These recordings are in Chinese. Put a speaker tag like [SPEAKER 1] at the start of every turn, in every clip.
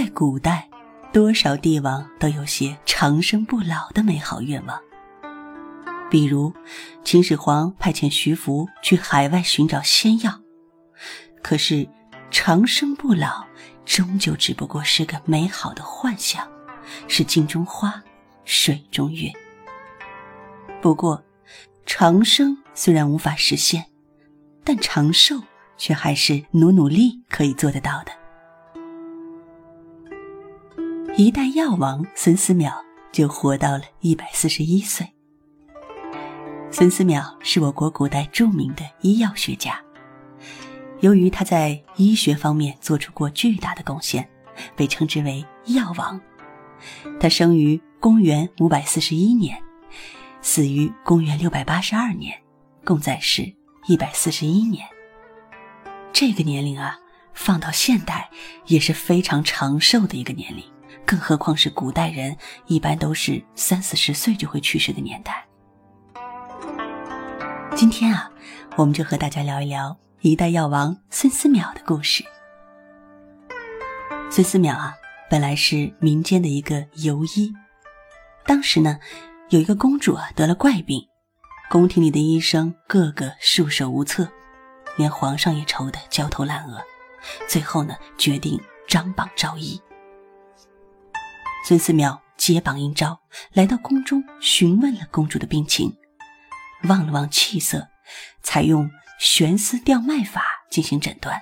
[SPEAKER 1] 在古代，多少帝王都有些长生不老的美好愿望。比如，秦始皇派遣徐福去海外寻找仙药，可是长生不老终究只不过是个美好的幻想，是镜中花，水中月。不过，长生虽然无法实现，但长寿却还是努努力可以做得到的。一代药王孙思邈就活到了一百四十一岁。孙思邈是我国古代著名的医药学家。由于他在医学方面做出过巨大的贡献，被称之为药王。他生于公元五百四十一年，死于公元六百八十二年，共在世一百四十一年。这个年龄啊，放到现代也是非常长寿的一个年龄，更何况是古代人一般都是三四十岁就会去世的年代。今天啊，我们就和大家聊一聊一代药王孙思邈的故事。孙思邈啊，本来是民间的一个游医。当时呢，有一个公主啊得了怪病，宫廷里的医生个个束手无策，连皇上也愁得焦头烂额。最后呢，决定张榜招医。孙思邈接榜应招，来到宫中询问了公主的病情。望了望气色，采用悬丝吊脉法进行诊断，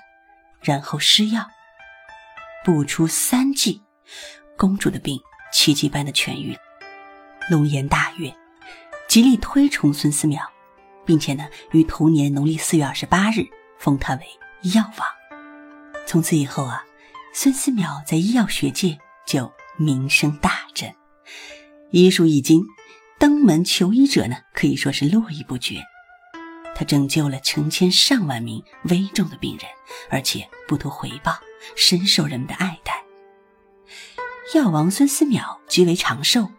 [SPEAKER 1] 然后施药。不出三剂，公主的病奇迹般的痊愈，龙颜大悦，极力推崇孙思邈，并且呢，于同年农历四月二十八日封他为药王。从此以后啊，孙思邈在医药学界就名声大振，医术一经。登门求医者呢，可以说是络绎不绝。他拯救了成千上万名危重的病人，而且不图回报，深受人们的爱戴。药王孙思邈极为长寿，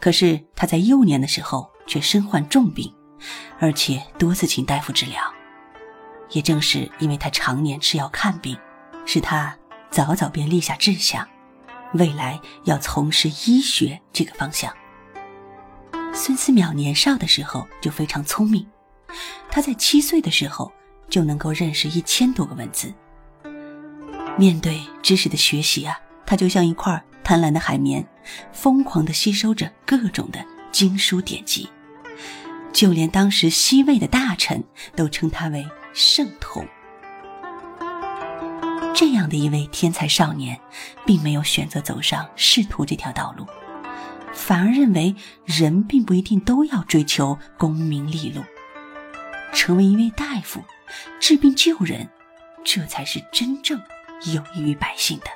[SPEAKER 1] 可是他在幼年的时候却身患重病，而且多次请大夫治疗。也正是因为他常年吃药看病，使他早早便立下志向，未来要从事医学这个方向。孙思邈年少的时候就非常聪明，他在七岁的时候就能够认识一千多个文字。面对知识的学习啊，他就像一块贪婪的海绵，疯狂地吸收着各种的经书典籍，就连当时西魏的大臣都称他为圣童。这样的一位天才少年，并没有选择走上仕途这条道路。反而认为人并不一定都要追求功名利禄，成为一位大夫，治病救人，这才是真正有益于百姓的。